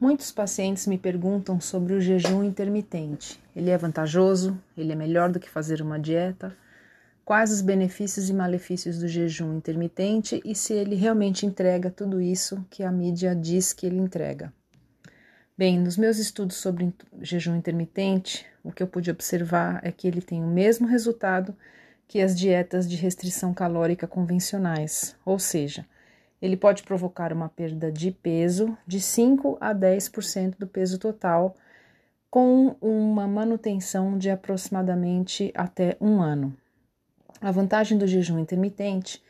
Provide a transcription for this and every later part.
Muitos pacientes me perguntam sobre o jejum intermitente. Ele é vantajoso? Ele é melhor do que fazer uma dieta? Quais os benefícios e malefícios do jejum intermitente e se ele realmente entrega tudo isso que a mídia diz que ele entrega? Bem, nos meus estudos sobre jejum intermitente, o que eu pude observar é que ele tem o mesmo resultado que as dietas de restrição calórica convencionais, ou seja, ele pode provocar uma perda de peso de 5 a 10% do peso total, com uma manutenção de aproximadamente até um ano. A vantagem do jejum intermitente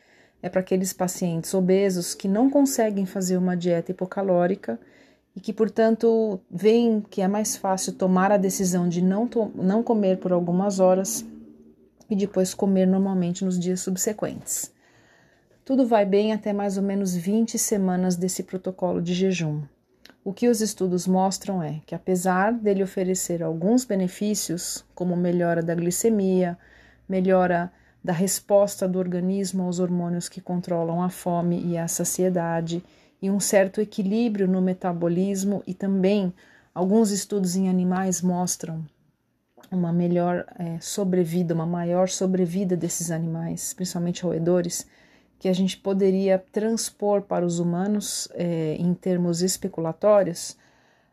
é para aqueles pacientes obesos que não conseguem fazer uma dieta hipocalórica e que, portanto, veem que é mais fácil tomar a decisão de não, não comer por algumas horas e depois comer normalmente nos dias subsequentes. Tudo vai bem até mais ou menos 20 semanas desse protocolo de jejum. O que os estudos mostram é que, apesar dele oferecer alguns benefícios, como melhora da glicemia, melhora da resposta do organismo aos hormônios que controlam a fome e a saciedade, e um certo equilíbrio no metabolismo, e também alguns estudos em animais mostram uma melhor é, sobrevida, uma maior sobrevida desses animais, principalmente roedores que a gente poderia transpor para os humanos é, em termos especulatórios,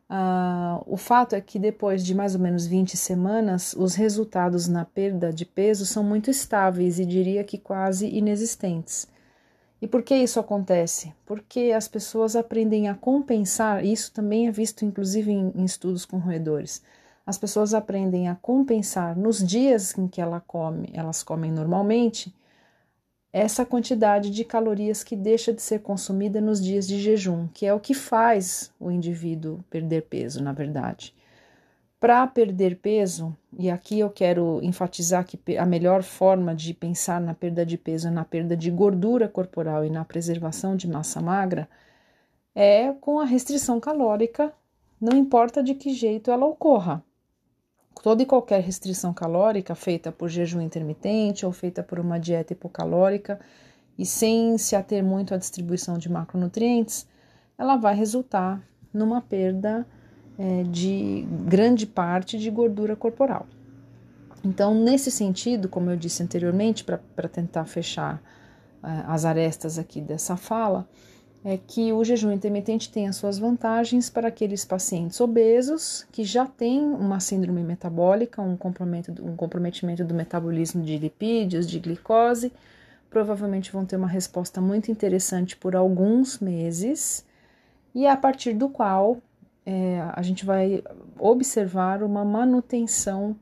ah, o fato é que depois de mais ou menos 20 semanas, os resultados na perda de peso são muito estáveis e diria que quase inexistentes. E por que isso acontece? Porque as pessoas aprendem a compensar, isso também é visto inclusive em, em estudos com roedores. As pessoas aprendem a compensar nos dias em que ela come, elas comem normalmente, essa quantidade de calorias que deixa de ser consumida nos dias de jejum, que é o que faz o indivíduo perder peso, na verdade. Para perder peso, e aqui eu quero enfatizar que a melhor forma de pensar na perda de peso na perda de gordura corporal e na preservação de massa magra, é com a restrição calórica, não importa de que jeito ela ocorra toda e qualquer restrição calórica feita por jejum intermitente ou feita por uma dieta hipocalórica e sem se ater muito à distribuição de macronutrientes, ela vai resultar numa perda é, de grande parte de gordura corporal. Então, nesse sentido, como eu disse anteriormente, para tentar fechar é, as arestas aqui dessa fala, é que o jejum intermitente tem as suas vantagens para aqueles pacientes obesos que já têm uma síndrome metabólica, um comprometimento, um comprometimento do metabolismo de lipídios, de glicose, provavelmente vão ter uma resposta muito interessante por alguns meses, e a partir do qual é, a gente vai observar uma manutenção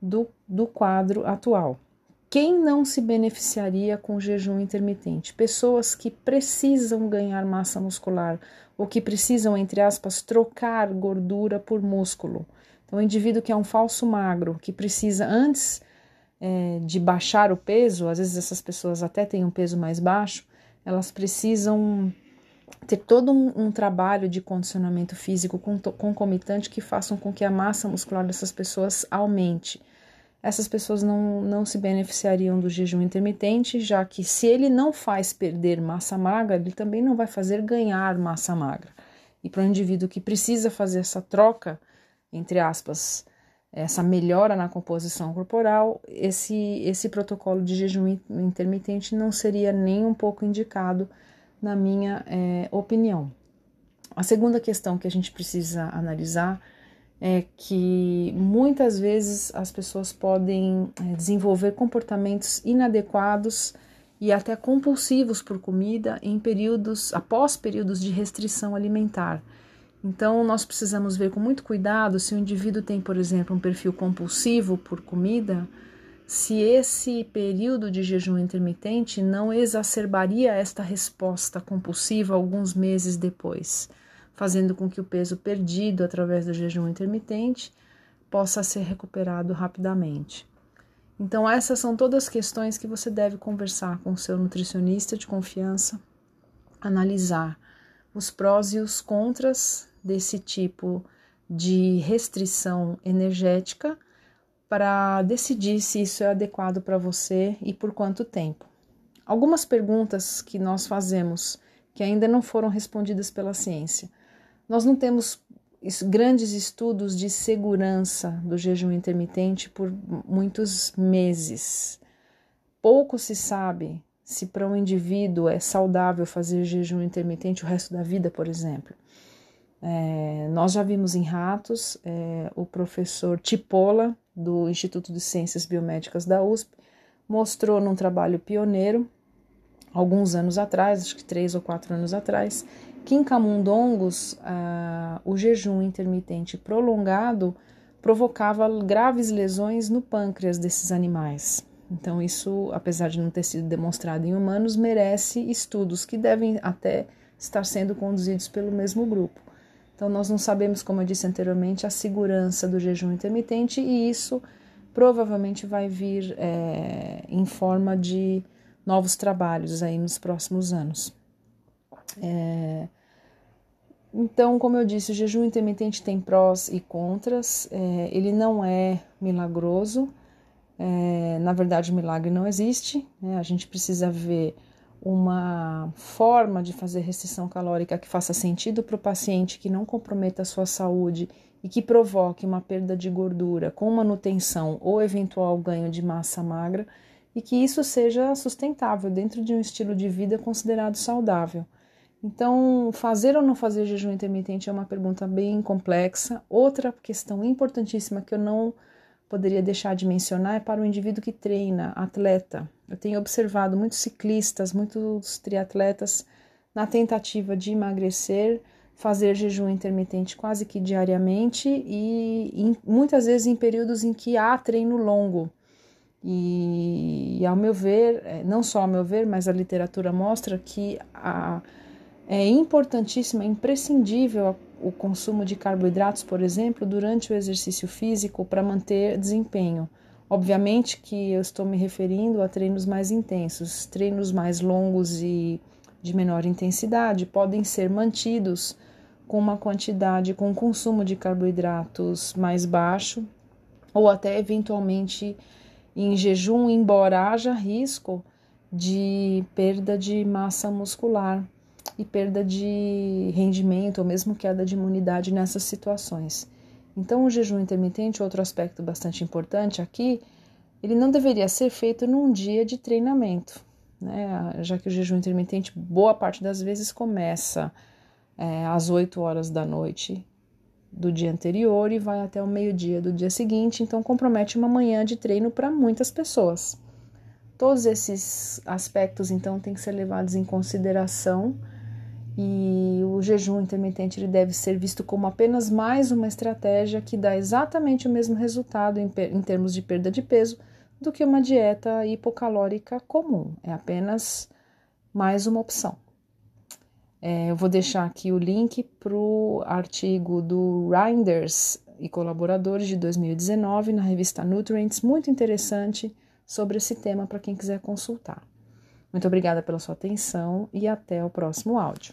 do, do quadro atual. Quem não se beneficiaria com jejum intermitente? Pessoas que precisam ganhar massa muscular ou que precisam, entre aspas, trocar gordura por músculo. Então, o indivíduo que é um falso magro, que precisa, antes é, de baixar o peso, às vezes essas pessoas até têm um peso mais baixo, elas precisam ter todo um, um trabalho de condicionamento físico concomitante que façam com que a massa muscular dessas pessoas aumente essas pessoas não, não se beneficiariam do jejum intermitente, já que se ele não faz perder massa magra, ele também não vai fazer ganhar massa magra. E para o indivíduo que precisa fazer essa troca, entre aspas, essa melhora na composição corporal, esse, esse protocolo de jejum intermitente não seria nem um pouco indicado, na minha é, opinião. A segunda questão que a gente precisa analisar é que muitas vezes as pessoas podem é, desenvolver comportamentos inadequados e até compulsivos por comida em períodos após períodos de restrição alimentar. Então, nós precisamos ver com muito cuidado se o indivíduo tem, por exemplo, um perfil compulsivo por comida, se esse período de jejum intermitente não exacerbaria esta resposta compulsiva alguns meses depois fazendo com que o peso perdido através do jejum intermitente possa ser recuperado rapidamente. Então, essas são todas questões que você deve conversar com o seu nutricionista de confiança, analisar os prós e os contras desse tipo de restrição energética para decidir se isso é adequado para você e por quanto tempo. Algumas perguntas que nós fazemos que ainda não foram respondidas pela ciência. Nós não temos grandes estudos de segurança do jejum intermitente por muitos meses. Pouco se sabe se para um indivíduo é saudável fazer jejum intermitente o resto da vida, por exemplo. É, nós já vimos em ratos é, o professor Tipola, do Instituto de Ciências Biomédicas da USP, mostrou num trabalho pioneiro, alguns anos atrás, acho que três ou quatro anos atrás, que em camundongos ah, o jejum intermitente prolongado provocava graves lesões no pâncreas desses animais. Então, isso, apesar de não ter sido demonstrado em humanos, merece estudos que devem até estar sendo conduzidos pelo mesmo grupo. Então, nós não sabemos, como eu disse anteriormente, a segurança do jejum intermitente e isso provavelmente vai vir é, em forma de novos trabalhos aí nos próximos anos. É, então, como eu disse, o jejum intermitente tem prós e contras. É, ele não é milagroso. É, na verdade, o milagre não existe. Né? A gente precisa ver uma forma de fazer restrição calórica que faça sentido para o paciente, que não comprometa a sua saúde e que provoque uma perda de gordura com manutenção ou eventual ganho de massa magra e que isso seja sustentável dentro de um estilo de vida considerado saudável. Então, fazer ou não fazer jejum intermitente é uma pergunta bem complexa. Outra questão importantíssima que eu não poderia deixar de mencionar é para o indivíduo que treina, atleta. Eu tenho observado muitos ciclistas, muitos triatletas na tentativa de emagrecer, fazer jejum intermitente quase que diariamente e em, muitas vezes em períodos em que há treino longo. E, e, ao meu ver, é, não só ao meu ver, mas a literatura mostra que a é importantíssimo, é imprescindível o consumo de carboidratos, por exemplo, durante o exercício físico para manter desempenho. Obviamente que eu estou me referindo a treinos mais intensos, treinos mais longos e de menor intensidade podem ser mantidos com uma quantidade, com um consumo de carboidratos mais baixo ou até eventualmente em jejum, embora haja risco de perda de massa muscular e perda de rendimento ou mesmo queda de imunidade nessas situações. Então, o jejum intermitente, outro aspecto bastante importante aqui, ele não deveria ser feito num dia de treinamento, né? Já que o jejum intermitente, boa parte das vezes, começa é, às 8 horas da noite do dia anterior e vai até o meio-dia do dia seguinte, então compromete uma manhã de treino para muitas pessoas. Todos esses aspectos, então, têm que ser levados em consideração e o jejum intermitente ele deve ser visto como apenas mais uma estratégia que dá exatamente o mesmo resultado em, em termos de perda de peso do que uma dieta hipocalórica comum. É apenas mais uma opção. É, eu vou deixar aqui o link para o artigo do Reinders e colaboradores de 2019 na revista Nutrients, muito interessante sobre esse tema para quem quiser consultar. Muito obrigada pela sua atenção e até o próximo áudio.